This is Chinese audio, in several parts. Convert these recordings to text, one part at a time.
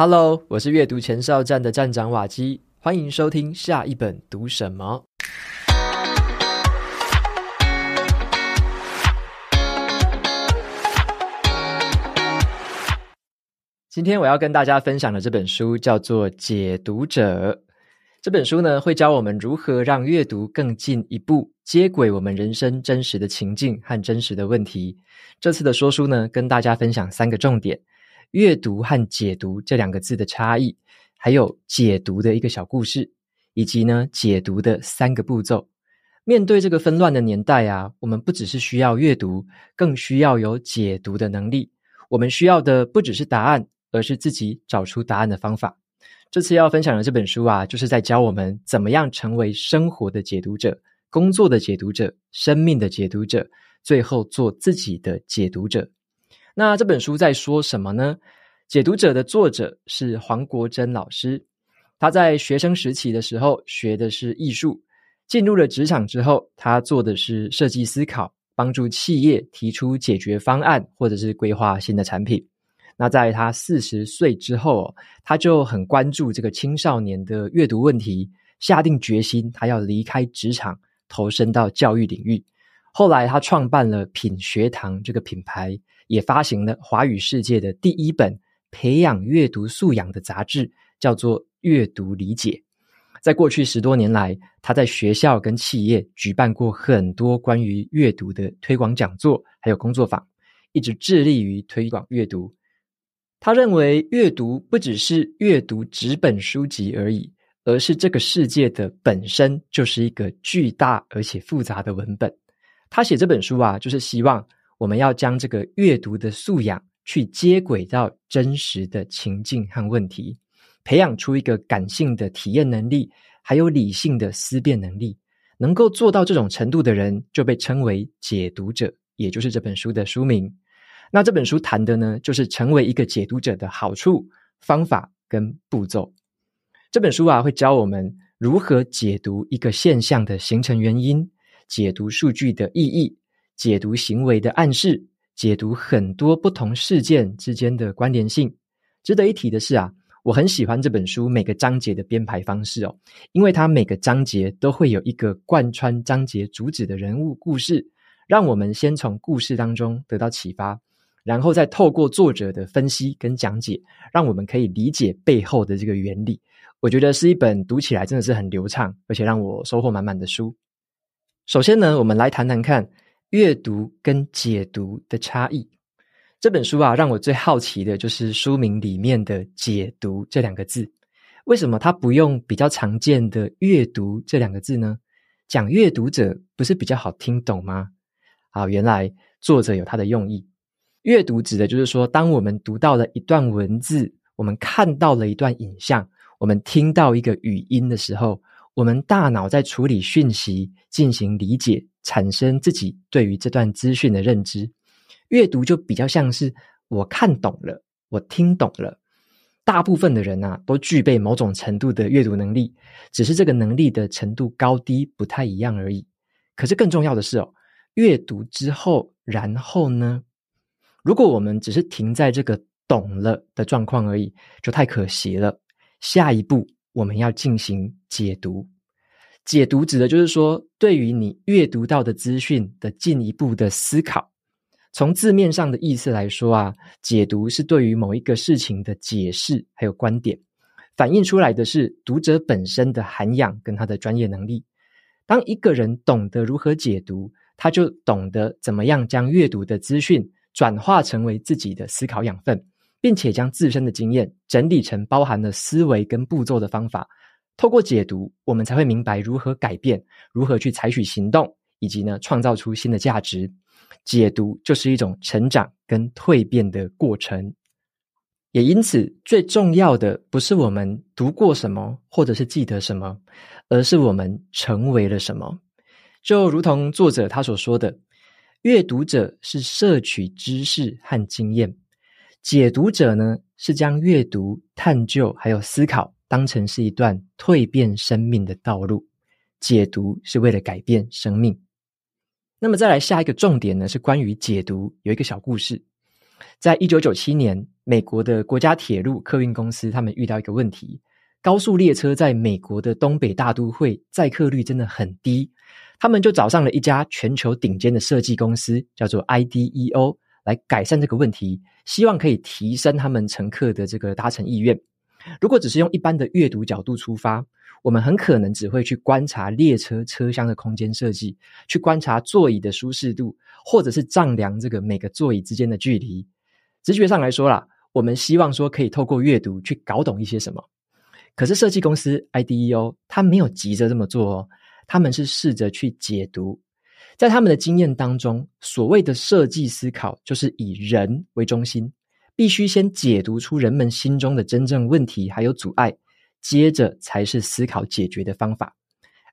Hello，我是阅读前哨站的站长瓦基，欢迎收听下一本读什么。今天我要跟大家分享的这本书叫做《解读者》。这本书呢，会教我们如何让阅读更进一步，接轨我们人生真实的情境和真实的问题。这次的说书呢，跟大家分享三个重点。阅读和解读这两个字的差异，还有解读的一个小故事，以及呢解读的三个步骤。面对这个纷乱的年代啊，我们不只是需要阅读，更需要有解读的能力。我们需要的不只是答案，而是自己找出答案的方法。这次要分享的这本书啊，就是在教我们怎么样成为生活的解读者、工作的解读者、生命的解读者，最后做自己的解读者。那这本书在说什么呢？解读者的作者是黄国珍老师，他在学生时期的时候学的是艺术，进入了职场之后，他做的是设计思考，帮助企业提出解决方案，或者是规划新的产品。那在他四十岁之后，他就很关注这个青少年的阅读问题，下定决心他要离开职场，投身到教育领域。后来他创办了品学堂这个品牌。也发行了华语世界的第一本培养阅读素养的杂志，叫做《阅读理解》。在过去十多年来，他在学校跟企业举办过很多关于阅读的推广讲座，还有工作坊，一直致力于推广阅读。他认为，阅读不只是阅读纸本书籍而已，而是这个世界的本身就是一个巨大而且复杂的文本。他写这本书啊，就是希望。我们要将这个阅读的素养去接轨到真实的情境和问题，培养出一个感性的体验能力，还有理性的思辨能力。能够做到这种程度的人，就被称为解读者，也就是这本书的书名。那这本书谈的呢，就是成为一个解读者的好处、方法跟步骤。这本书啊，会教我们如何解读一个现象的形成原因，解读数据的意义。解读行为的暗示，解读很多不同事件之间的关联性。值得一提的是啊，我很喜欢这本书每个章节的编排方式哦，因为它每个章节都会有一个贯穿章节主旨的人物故事，让我们先从故事当中得到启发，然后再透过作者的分析跟讲解，让我们可以理解背后的这个原理。我觉得是一本读起来真的是很流畅，而且让我收获满满的书。首先呢，我们来谈谈看。阅读跟解读的差异。这本书啊，让我最好奇的就是书名里面的“解读”这两个字。为什么它不用比较常见的“阅读”这两个字呢？讲阅读者不是比较好听懂吗？啊，原来作者有他的用意。阅读指的就是说，当我们读到了一段文字，我们看到了一段影像，我们听到一个语音的时候，我们大脑在处理讯息，进行理解。产生自己对于这段资讯的认知，阅读就比较像是我看懂了，我听懂了。大部分的人啊，都具备某种程度的阅读能力，只是这个能力的程度高低不太一样而已。可是更重要的是哦，阅读之后，然后呢？如果我们只是停在这个懂了的状况而已，就太可惜了。下一步我们要进行解读。解读指的就是说，对于你阅读到的资讯的进一步的思考。从字面上的意思来说啊，解读是对于某一个事情的解释，还有观点，反映出来的是读者本身的涵养跟他的专业能力。当一个人懂得如何解读，他就懂得怎么样将阅读的资讯转化成为自己的思考养分，并且将自身的经验整理成包含了思维跟步骤的方法。透过解读，我们才会明白如何改变，如何去采取行动，以及呢，创造出新的价值。解读就是一种成长跟蜕变的过程。也因此，最重要的不是我们读过什么，或者是记得什么，而是我们成为了什么。就如同作者他所说的，阅读者是摄取知识和经验，解读者呢，是将阅读、探究还有思考。当成是一段蜕变生命的道路，解读是为了改变生命。那么再来下一个重点呢，是关于解读有一个小故事。在一九九七年，美国的国家铁路客运公司他们遇到一个问题：高速列车在美国的东北大都会载客率真的很低。他们就找上了一家全球顶尖的设计公司，叫做 IDEO，来改善这个问题，希望可以提升他们乘客的这个搭乘意愿。如果只是用一般的阅读角度出发，我们很可能只会去观察列车车厢的空间设计，去观察座椅的舒适度，或者是丈量这个每个座椅之间的距离。直觉上来说啦，我们希望说可以透过阅读去搞懂一些什么。可是设计公司 IDEO 他没有急着这么做哦。他们是试着去解读，在他们的经验当中，所谓的设计思考就是以人为中心，必须先解读出人们心中的真正问题还有阻碍，接着才是思考解决的方法。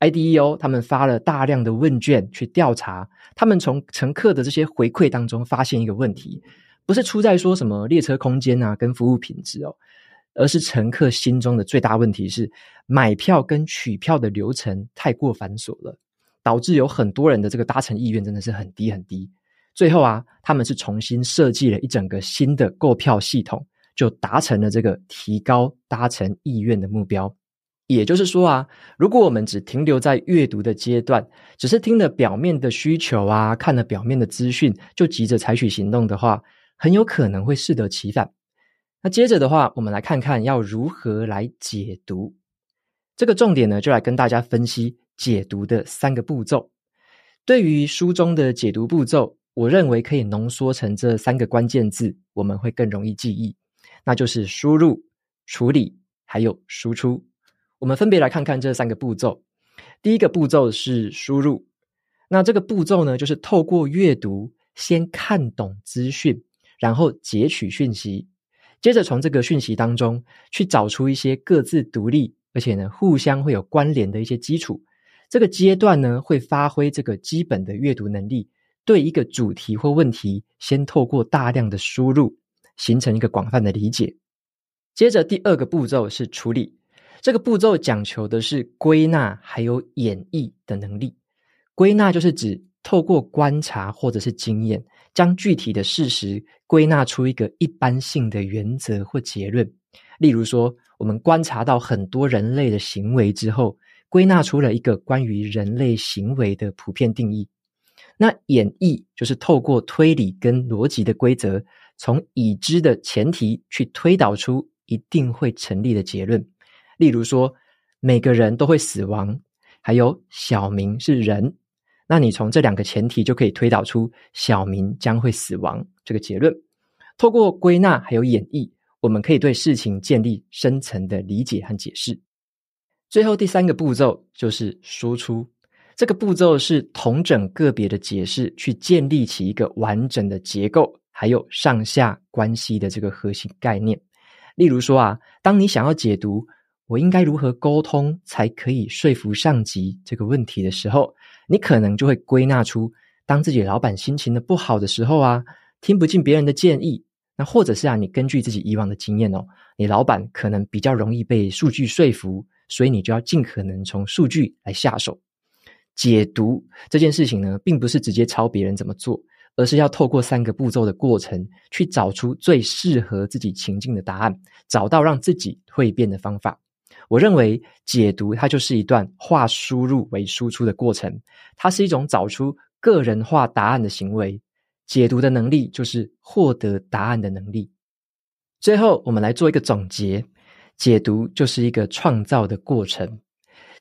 IDEO 他们发了大量的问卷去调查，他们从乘客的这些回馈当中发现一个问题，不是出在说什么列车空间啊跟服务品质哦。而是乘客心中的最大问题是买票跟取票的流程太过繁琐了，导致有很多人的这个搭乘意愿真的是很低很低。最后啊，他们是重新设计了一整个新的购票系统，就达成了这个提高搭乘意愿的目标。也就是说啊，如果我们只停留在阅读的阶段，只是听了表面的需求啊，看了表面的资讯，就急着采取行动的话，很有可能会适得其反。那接着的话，我们来看看要如何来解读这个重点呢？就来跟大家分析解读的三个步骤。对于书中的解读步骤，我认为可以浓缩成这三个关键字，我们会更容易记忆，那就是输入、处理还有输出。我们分别来看看这三个步骤。第一个步骤是输入，那这个步骤呢，就是透过阅读先看懂资讯，然后截取讯息。接着从这个讯息当中去找出一些各自独立，而且呢互相会有关联的一些基础。这个阶段呢会发挥这个基本的阅读能力，对一个主题或问题，先透过大量的输入，形成一个广泛的理解。接着第二个步骤是处理，这个步骤讲求的是归纳还有演绎的能力。归纳就是指透过观察或者是经验。将具体的事实归纳出一个一般性的原则或结论，例如说，我们观察到很多人类的行为之后，归纳出了一个关于人类行为的普遍定义。那演绎就是透过推理跟逻辑的规则，从已知的前提去推导出一定会成立的结论。例如说，每个人都会死亡，还有小明是人。那你从这两个前提就可以推导出小明将会死亡这个结论。透过归纳还有演绎，我们可以对事情建立深层的理解和解释。最后第三个步骤就是输出，这个步骤是同整个别的解释，去建立起一个完整的结构，还有上下关系的这个核心概念。例如说啊，当你想要解读我应该如何沟通才可以说服上级这个问题的时候，你可能就会归纳出，当自己老板心情的不好的时候啊，听不进别人的建议，那或者是啊，你根据自己以往的经验哦，你老板可能比较容易被数据说服，所以你就要尽可能从数据来下手。解读这件事情呢，并不是直接抄别人怎么做，而是要透过三个步骤的过程，去找出最适合自己情境的答案，找到让自己蜕变的方法。我认为解读它就是一段化输入为输出的过程，它是一种找出个人化答案的行为。解读的能力就是获得答案的能力。最后，我们来做一个总结：解读就是一个创造的过程。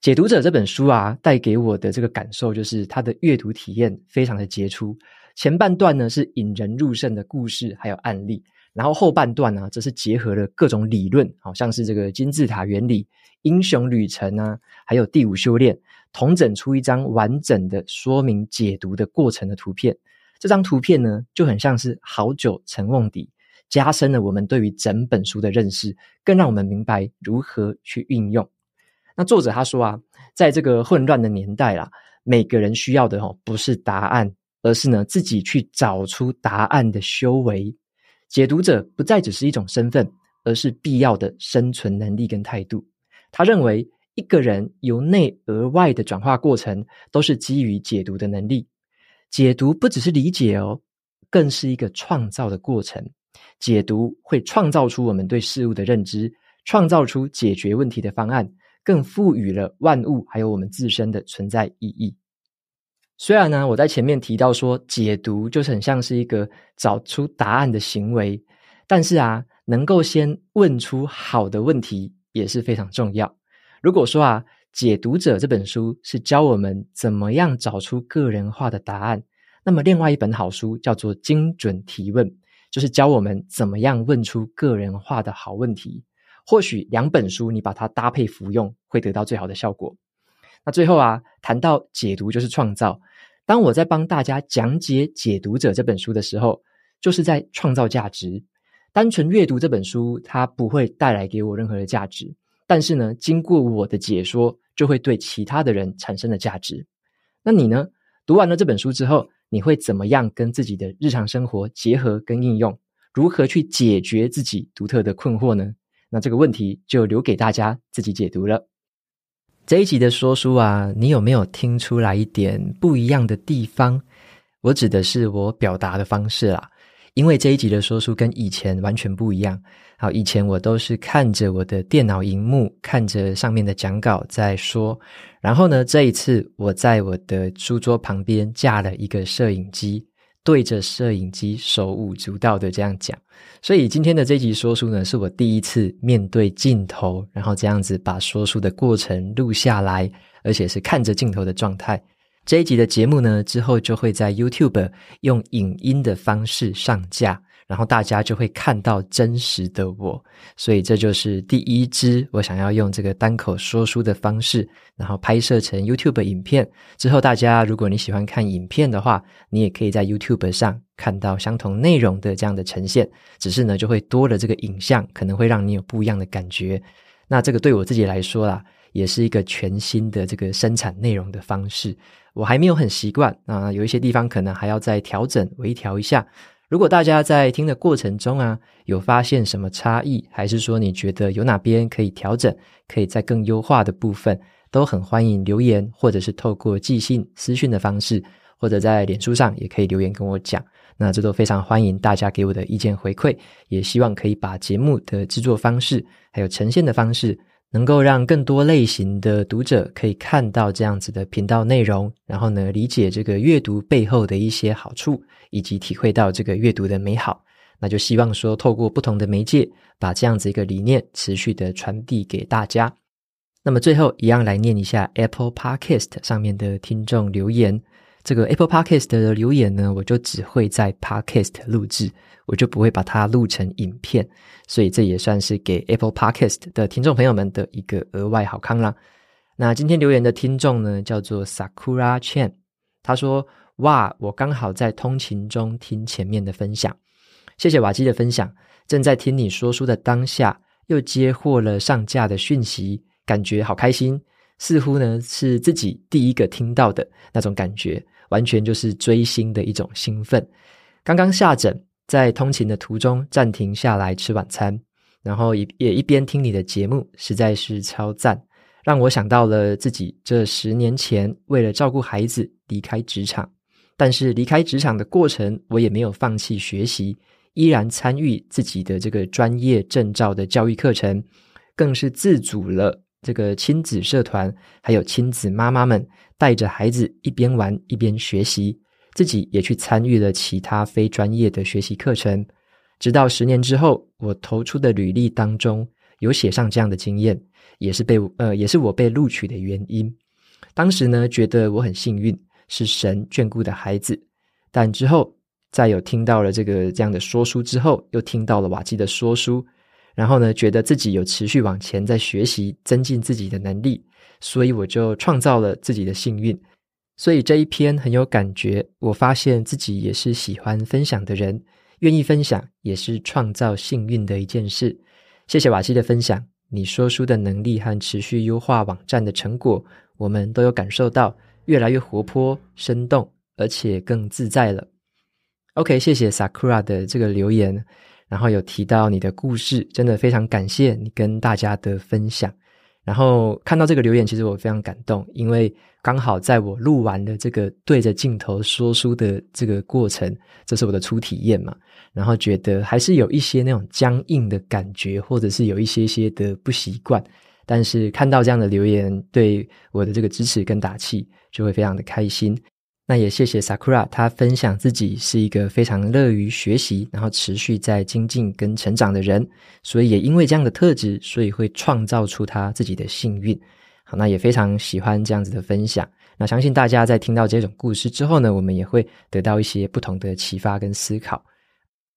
解读者这本书啊，带给我的这个感受就是它的阅读体验非常的杰出。前半段呢是引人入胜的故事还有案例。然后后半段呢，则是结合了各种理论，好像是这个金字塔原理、英雄旅程啊，还有第五修炼，同整出一张完整的说明解读的过程的图片。这张图片呢，就很像是好酒沉瓮底，加深了我们对于整本书的认识，更让我们明白如何去运用。那作者他说啊，在这个混乱的年代啦，每个人需要的哦，不是答案，而是呢自己去找出答案的修为。解读者不再只是一种身份，而是必要的生存能力跟态度。他认为，一个人由内而外的转化过程，都是基于解读的能力。解读不只是理解哦，更是一个创造的过程。解读会创造出我们对事物的认知，创造出解决问题的方案，更赋予了万物还有我们自身的存在意义。虽然呢，我在前面提到说，解读就是很像是一个找出答案的行为，但是啊，能够先问出好的问题也是非常重要。如果说啊，《解读者》这本书是教我们怎么样找出个人化的答案，那么另外一本好书叫做《精准提问》，就是教我们怎么样问出个人化的好问题。或许两本书你把它搭配服用，会得到最好的效果。那最后啊，谈到解读就是创造。当我在帮大家讲解《解读者》这本书的时候，就是在创造价值。单纯阅读这本书，它不会带来给我任何的价值。但是呢，经过我的解说，就会对其他的人产生了价值。那你呢？读完了这本书之后，你会怎么样跟自己的日常生活结合跟应用？如何去解决自己独特的困惑呢？那这个问题就留给大家自己解读了。这一集的说书啊，你有没有听出来一点不一样的地方？我指的是我表达的方式啦，因为这一集的说书跟以前完全不一样。好，以前我都是看着我的电脑荧幕，看着上面的讲稿在说，然后呢，这一次我在我的书桌旁边架了一个摄影机。对着摄影机手舞足蹈的这样讲，所以今天的这集说书呢，是我第一次面对镜头，然后这样子把说书的过程录下来，而且是看着镜头的状态。这一集的节目呢，之后就会在 YouTube 用影音的方式上架。然后大家就会看到真实的我，所以这就是第一支我想要用这个单口说书的方式，然后拍摄成 YouTube 影片。之后大家如果你喜欢看影片的话，你也可以在 YouTube 上看到相同内容的这样的呈现，只是呢就会多了这个影像，可能会让你有不一样的感觉。那这个对我自己来说啦，也是一个全新的这个生产内容的方式，我还没有很习惯啊，有一些地方可能还要再调整微调一下。如果大家在听的过程中啊，有发现什么差异，还是说你觉得有哪边可以调整，可以再更优化的部分，都很欢迎留言，或者是透过寄信、私讯的方式，或者在脸书上也可以留言跟我讲。那这都非常欢迎大家给我的意见回馈，也希望可以把节目的制作方式，还有呈现的方式，能够让更多类型的读者可以看到这样子的频道内容，然后呢，理解这个阅读背后的一些好处，以及体会到这个阅读的美好。那就希望说，透过不同的媒介，把这样子一个理念持续的传递给大家。那么最后，一样来念一下 Apple Podcast 上面的听众留言。这个 Apple Podcast 的留言呢，我就只会在 Podcast 录制，我就不会把它录成影片，所以这也算是给 Apple Podcast 的听众朋友们的一个额外好康啦。那今天留言的听众呢，叫做 Sakura Chen，他说：“哇，我刚好在通勤中听前面的分享，谢谢瓦基的分享。正在听你说书的当下，又接获了上架的讯息，感觉好开心，似乎呢是自己第一个听到的那种感觉。”完全就是追星的一种兴奋。刚刚下诊，在通勤的途中暂停下来吃晚餐，然后也也一边听你的节目，实在是超赞，让我想到了自己这十年前为了照顾孩子离开职场，但是离开职场的过程，我也没有放弃学习，依然参与自己的这个专业证照的教育课程，更是自主了这个亲子社团，还有亲子妈妈们。带着孩子一边玩一边学习，自己也去参与了其他非专业的学习课程。直到十年之后，我投出的履历当中有写上这样的经验，也是被呃，也是我被录取的原因。当时呢，觉得我很幸运，是神眷顾的孩子。但之后再有听到了这个这样的说书之后，又听到了瓦基的说书，然后呢，觉得自己有持续往前在学习，增进自己的能力。所以我就创造了自己的幸运，所以这一篇很有感觉。我发现自己也是喜欢分享的人，愿意分享也是创造幸运的一件事。谢谢瓦基的分享，你说书的能力和持续优化网站的成果，我们都有感受到，越来越活泼、生动，而且更自在了。OK，谢谢 Sakura 的这个留言，然后有提到你的故事，真的非常感谢你跟大家的分享。然后看到这个留言，其实我非常感动，因为刚好在我录完的这个对着镜头说书的这个过程，这是我的初体验嘛。然后觉得还是有一些那种僵硬的感觉，或者是有一些些的不习惯。但是看到这样的留言，对我的这个支持跟打气，就会非常的开心。那也谢谢 Sakura，他分享自己是一个非常乐于学习，然后持续在精进跟成长的人，所以也因为这样的特质，所以会创造出他自己的幸运。好，那也非常喜欢这样子的分享。那相信大家在听到这种故事之后呢，我们也会得到一些不同的启发跟思考。